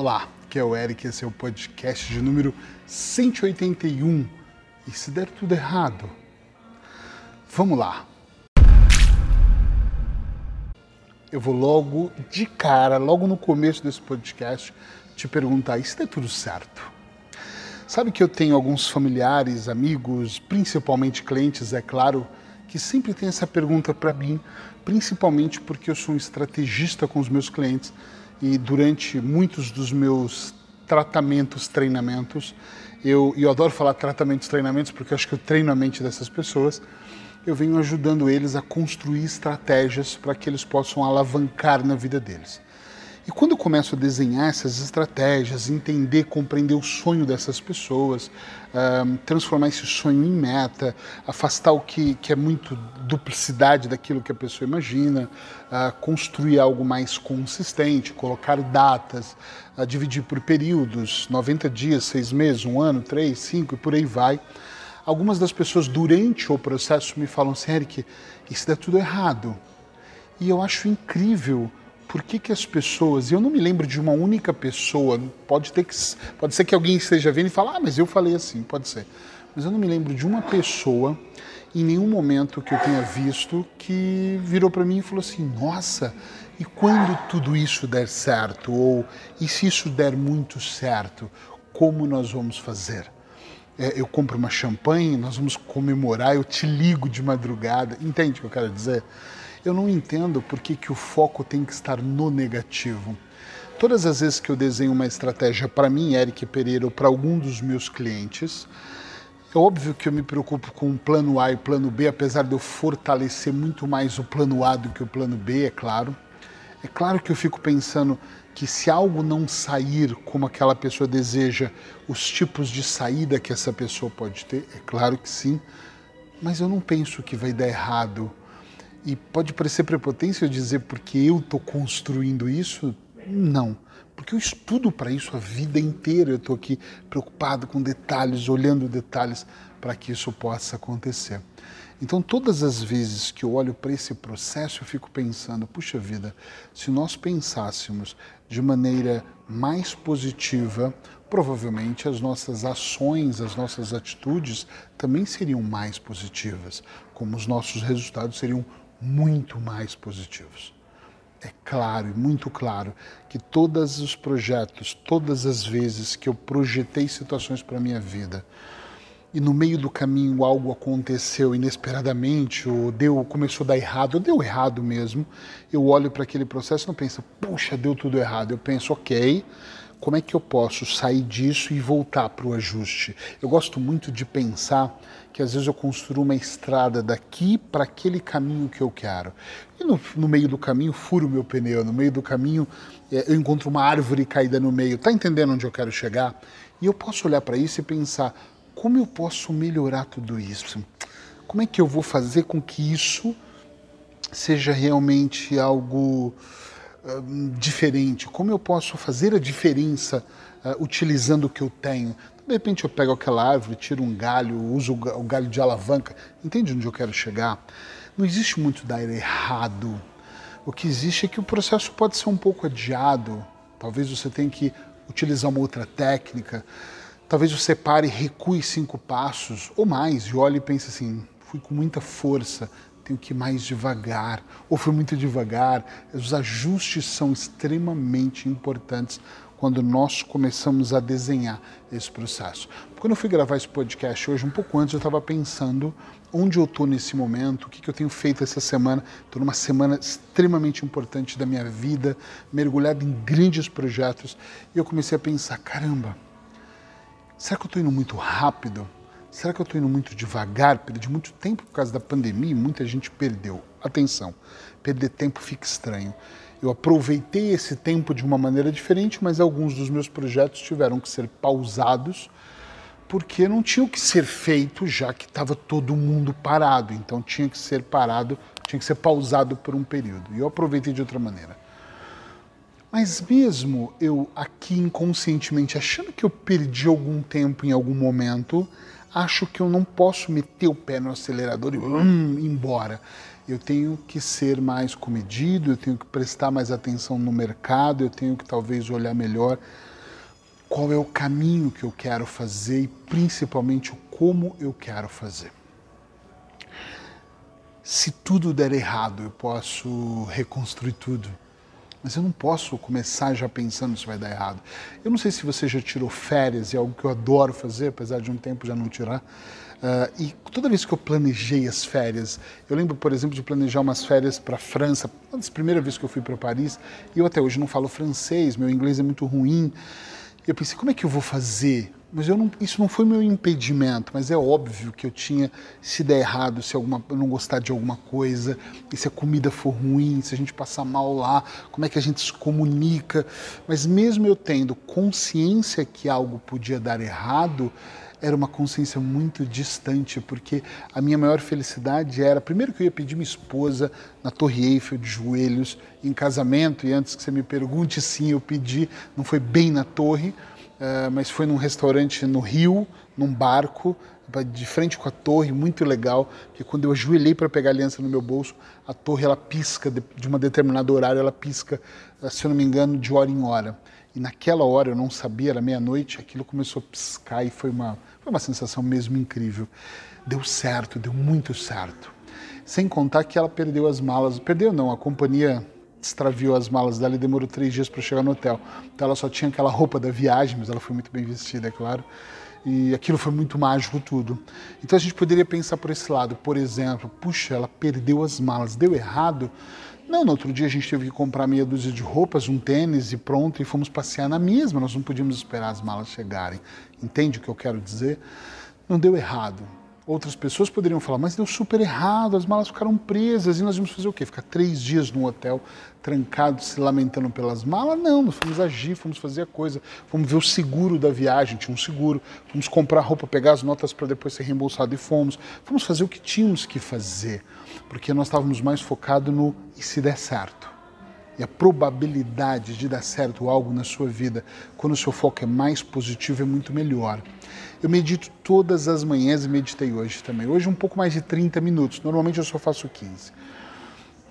Olá, aqui é o Eric, esse é o podcast de número 181. E se der tudo errado? Vamos lá. Eu vou logo de cara, logo no começo desse podcast, te perguntar: e se der tudo certo? Sabe que eu tenho alguns familiares, amigos, principalmente clientes, é claro, que sempre tem essa pergunta para mim, principalmente porque eu sou um estrategista com os meus clientes e durante muitos dos meus tratamentos, treinamentos, eu, eu adoro falar tratamentos, treinamentos, porque acho que eu treino a mente dessas pessoas, eu venho ajudando eles a construir estratégias para que eles possam alavancar na vida deles. E quando eu começo a desenhar essas estratégias, entender, compreender o sonho dessas pessoas, transformar esse sonho em meta, afastar o que, que é muito duplicidade daquilo que a pessoa imagina, uh, construir algo mais consistente, colocar datas, uh, dividir por períodos, 90 dias, 6 meses, um ano, 3, 5 e por aí vai. Algumas das pessoas durante o processo me falam assim, Eric, isso dá tudo errado. E eu acho incrível por que, que as pessoas, eu não me lembro de uma única pessoa, pode, ter que, pode ser que alguém esteja vendo e fale, ah, mas eu falei assim, pode ser. Mas eu não me lembro de uma pessoa, em nenhum momento que eu tenha visto, que virou para mim e falou assim: nossa, e quando tudo isso der certo? Ou e se isso der muito certo, como nós vamos fazer? É, eu compro uma champanhe, nós vamos comemorar, eu te ligo de madrugada. Entende o que eu quero dizer? Eu não entendo por que, que o foco tem que estar no negativo. Todas as vezes que eu desenho uma estratégia para mim, Eric Pereira, ou para algum dos meus clientes, é óbvio que eu me preocupo com o plano A e o plano B, apesar de eu fortalecer muito mais o plano A do que o plano B, é claro. É claro que eu fico pensando que se algo não sair como aquela pessoa deseja, os tipos de saída que essa pessoa pode ter, é claro que sim, mas eu não penso que vai dar errado e pode parecer prepotência eu dizer porque eu estou construindo isso? Não. Porque eu estudo para isso a vida inteira. Eu estou aqui preocupado com detalhes, olhando detalhes para que isso possa acontecer. Então, todas as vezes que eu olho para esse processo, eu fico pensando: puxa vida, se nós pensássemos de maneira mais positiva, provavelmente as nossas ações, as nossas atitudes também seriam mais positivas, como os nossos resultados seriam muito mais positivos. É claro muito claro que todos os projetos, todas as vezes que eu projetei situações para a minha vida e no meio do caminho algo aconteceu inesperadamente, ou deu, começou a dar errado, ou deu errado mesmo, eu olho para aquele processo e não penso, puxa, deu tudo errado. Eu penso, ok, como é que eu posso sair disso e voltar para o ajuste? Eu gosto muito de pensar que às vezes eu construo uma estrada daqui para aquele caminho que eu quero. E no, no meio do caminho furo meu pneu, no meio do caminho é, eu encontro uma árvore caída no meio. Tá entendendo onde eu quero chegar? E eu posso olhar para isso e pensar como eu posso melhorar tudo isso? Como é que eu vou fazer com que isso seja realmente algo diferente? Como eu posso fazer a diferença uh, utilizando o que eu tenho? De repente eu pego aquela árvore, tiro um galho, uso o galho de alavanca. Entende onde eu quero chegar? Não existe muito dar errado. O que existe é que o processo pode ser um pouco adiado. Talvez você tenha que utilizar uma outra técnica. Talvez você pare e recue cinco passos ou mais e olhe e pense assim: fui com muita força, tenho que ir mais devagar, ou fui muito devagar. Os ajustes são extremamente importantes quando nós começamos a desenhar esse processo. Quando eu fui gravar esse podcast hoje, um pouco antes, eu estava pensando onde eu estou nesse momento, o que, que eu tenho feito essa semana. Estou numa semana extremamente importante da minha vida, mergulhado em grandes projetos, e eu comecei a pensar: caramba, será que eu estou indo muito rápido? Será que eu estou indo muito devagar? Perdi muito tempo por causa da pandemia e muita gente perdeu. Atenção, perder tempo fica estranho. Eu aproveitei esse tempo de uma maneira diferente, mas alguns dos meus projetos tiveram que ser pausados porque não tinham que ser feito já que estava todo mundo parado. Então tinha que ser parado, tinha que ser pausado por um período. E eu aproveitei de outra maneira. Mas mesmo eu aqui inconscientemente achando que eu perdi algum tempo em algum momento, acho que eu não posso meter o pé no acelerador e hum, embora. eu tenho que ser mais comedido, eu tenho que prestar mais atenção no mercado, eu tenho que talvez olhar melhor qual é o caminho que eu quero fazer e principalmente como eu quero fazer. Se tudo der errado, eu posso reconstruir tudo. Mas eu não posso começar já pensando se vai dar errado. Eu não sei se você já tirou férias, é algo que eu adoro fazer, apesar de um tempo já não tirar. Uh, e toda vez que eu planejei as férias, eu lembro, por exemplo, de planejar umas férias para a França, uma das primeiras vezes que eu fui para Paris, e eu até hoje não falo francês, meu inglês é muito ruim. Eu pensei, como é que eu vou fazer? Mas não, isso não foi meu impedimento, mas é óbvio que eu tinha, se der errado, se alguma, eu não gostar de alguma coisa, e se a comida for ruim, se a gente passar mal lá, como é que a gente se comunica. Mas mesmo eu tendo consciência que algo podia dar errado, era uma consciência muito distante, porque a minha maior felicidade era, primeiro que eu ia pedir minha esposa na Torre Eiffel de joelhos em casamento, e antes que você me pergunte, sim, eu pedi, não foi bem na torre, uh, mas foi num restaurante no Rio, num barco, de frente com a torre, muito legal, que quando eu ajoelhei para pegar a aliança no meu bolso, a torre ela pisca de, de uma determinada horário, ela pisca, se eu não me engano, de hora em hora. E naquela hora eu não sabia, era meia-noite, aquilo começou a piscar e foi uma, foi uma sensação mesmo incrível. Deu certo, deu muito certo. Sem contar que ela perdeu as malas. Perdeu não, a companhia extraviou as malas dela e demorou três dias para chegar no hotel. Então ela só tinha aquela roupa da viagem, mas ela foi muito bem vestida, é claro. E aquilo foi muito mágico tudo. Então a gente poderia pensar por esse lado, por exemplo, puxa, ela perdeu as malas, deu errado. Não, no outro dia a gente teve que comprar meia dúzia de roupas, um tênis e pronto, e fomos passear na mesma. Nós não podíamos esperar as malas chegarem. Entende o que eu quero dizer? Não deu errado. Outras pessoas poderiam falar, mas deu super errado, as malas ficaram presas e nós vamos fazer o quê? Ficar três dias num hotel trancados, se lamentando pelas malas? Não, nós fomos agir, fomos fazer a coisa, fomos ver o seguro da viagem, tinha um seguro, fomos comprar roupa, pegar as notas para depois ser reembolsado e fomos. Fomos fazer o que tínhamos que fazer, porque nós estávamos mais focados no e se der certo. E a probabilidade de dar certo algo na sua vida, quando o seu foco é mais positivo, é muito melhor. Eu medito todas as manhãs e meditei hoje também. Hoje um pouco mais de 30 minutos, normalmente eu só faço 15.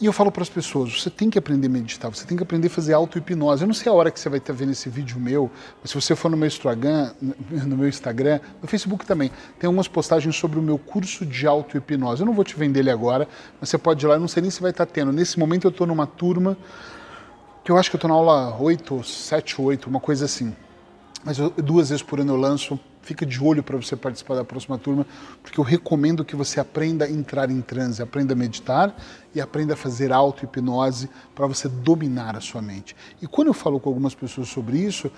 E eu falo para as pessoas, você tem que aprender a meditar, você tem que aprender a fazer auto-hipnose. Eu não sei a hora que você vai estar vendo esse vídeo meu, mas se você for no meu Instagram, no meu Instagram, no Facebook também, tem algumas postagens sobre o meu curso de auto-hipnose. Eu não vou te vender ele agora, mas você pode ir lá, eu não sei nem se vai estar tendo. Nesse momento eu estou numa turma que eu acho que eu estou na aula 8, 7, 8, uma coisa assim. Mas eu, duas vezes por ano eu lanço fica de olho para você participar da próxima turma, porque eu recomendo que você aprenda a entrar em transe, aprenda a meditar e aprenda a fazer auto-hipnose para você dominar a sua mente. E quando eu falo com algumas pessoas sobre isso,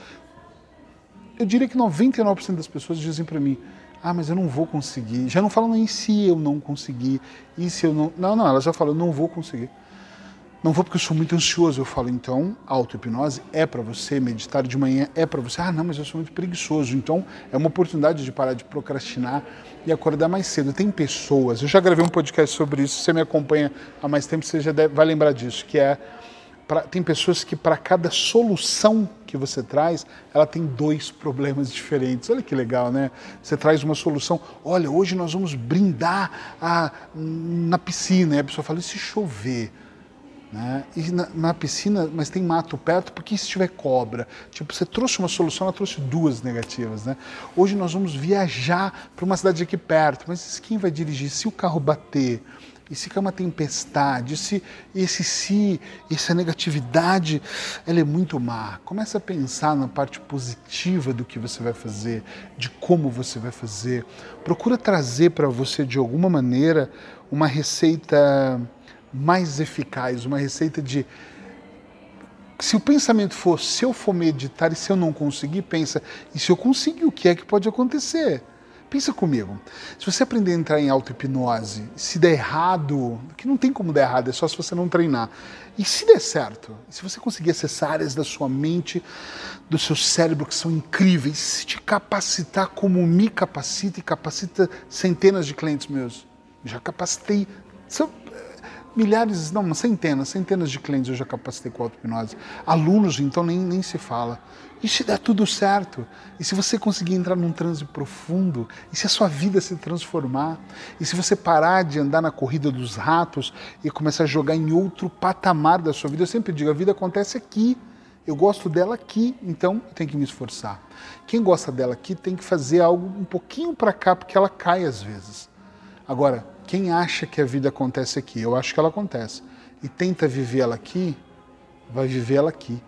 eu diria que 99% das pessoas dizem para mim: ah, mas eu não vou conseguir. Já não falam nem se eu não conseguir, e se eu não. Não, não, elas já falam: eu não vou conseguir. Não vou porque eu sou muito ansioso. Eu falo, então, auto-hipnose é para você, meditar de manhã é para você. Ah, não, mas eu sou muito preguiçoso. Então, é uma oportunidade de parar de procrastinar e acordar mais cedo. Tem pessoas, eu já gravei um podcast sobre isso, você me acompanha há mais tempo, você já deve, vai lembrar disso, que é. Pra, tem pessoas que, para cada solução que você traz, ela tem dois problemas diferentes. Olha que legal, né? Você traz uma solução. Olha, hoje nós vamos brindar a, na piscina. E a pessoa fala: e se chover? Né? E na, na, piscina, mas tem mato perto, porque se tiver cobra? Tipo, você trouxe uma solução, ela trouxe duas negativas. Né? Hoje nós vamos viajar para uma cidade aqui perto, mas quem vai dirigir? Se o carro bater, e se cair uma tempestade, se esse se, essa negatividade, ela é muito má. Começa a pensar na parte positiva do que você vai fazer, de como você vai fazer. Procura trazer para você de alguma maneira uma receita mais eficaz, uma receita de. Se o pensamento for, se eu for meditar e se eu não conseguir, pensa, e se eu conseguir, o que é que pode acontecer? Pensa comigo. Se você aprender a entrar em auto-hipnose, se der errado, que não tem como dar errado, é só se você não treinar. E se der certo, se você conseguir acessar áreas da sua mente, do seu cérebro que são incríveis, se te capacitar como me capacita e capacita centenas de clientes meus. Já capacitei milhares, não, centenas, centenas de clientes eu já capacitei com auto-hipnose. Alunos, então, nem, nem se fala. E se der tudo certo, e se você conseguir entrar num transe profundo, e se a sua vida se transformar, e se você parar de andar na corrida dos ratos e começar a jogar em outro patamar da sua vida, eu sempre digo, a vida acontece aqui. Eu gosto dela aqui, então eu tenho que me esforçar. Quem gosta dela aqui tem que fazer algo um pouquinho para cá, porque ela cai às vezes. Agora, quem acha que a vida acontece aqui, eu acho que ela acontece, e tenta viver ela aqui, vai viver ela aqui.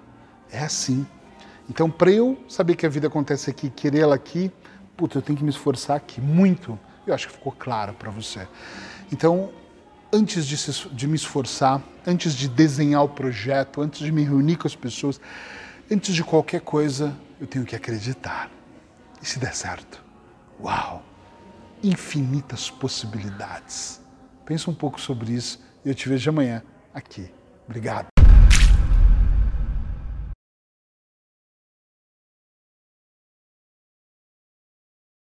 É assim. Então, para eu saber que a vida acontece aqui, querer ela aqui, puta, eu tenho que me esforçar aqui, muito. Eu acho que ficou claro para você. Então, antes de, se, de me esforçar, antes de desenhar o projeto, antes de me reunir com as pessoas, antes de qualquer coisa, eu tenho que acreditar. E se der certo? Uau! Infinitas possibilidades. Pensa um pouco sobre isso e eu te vejo amanhã aqui. Obrigado.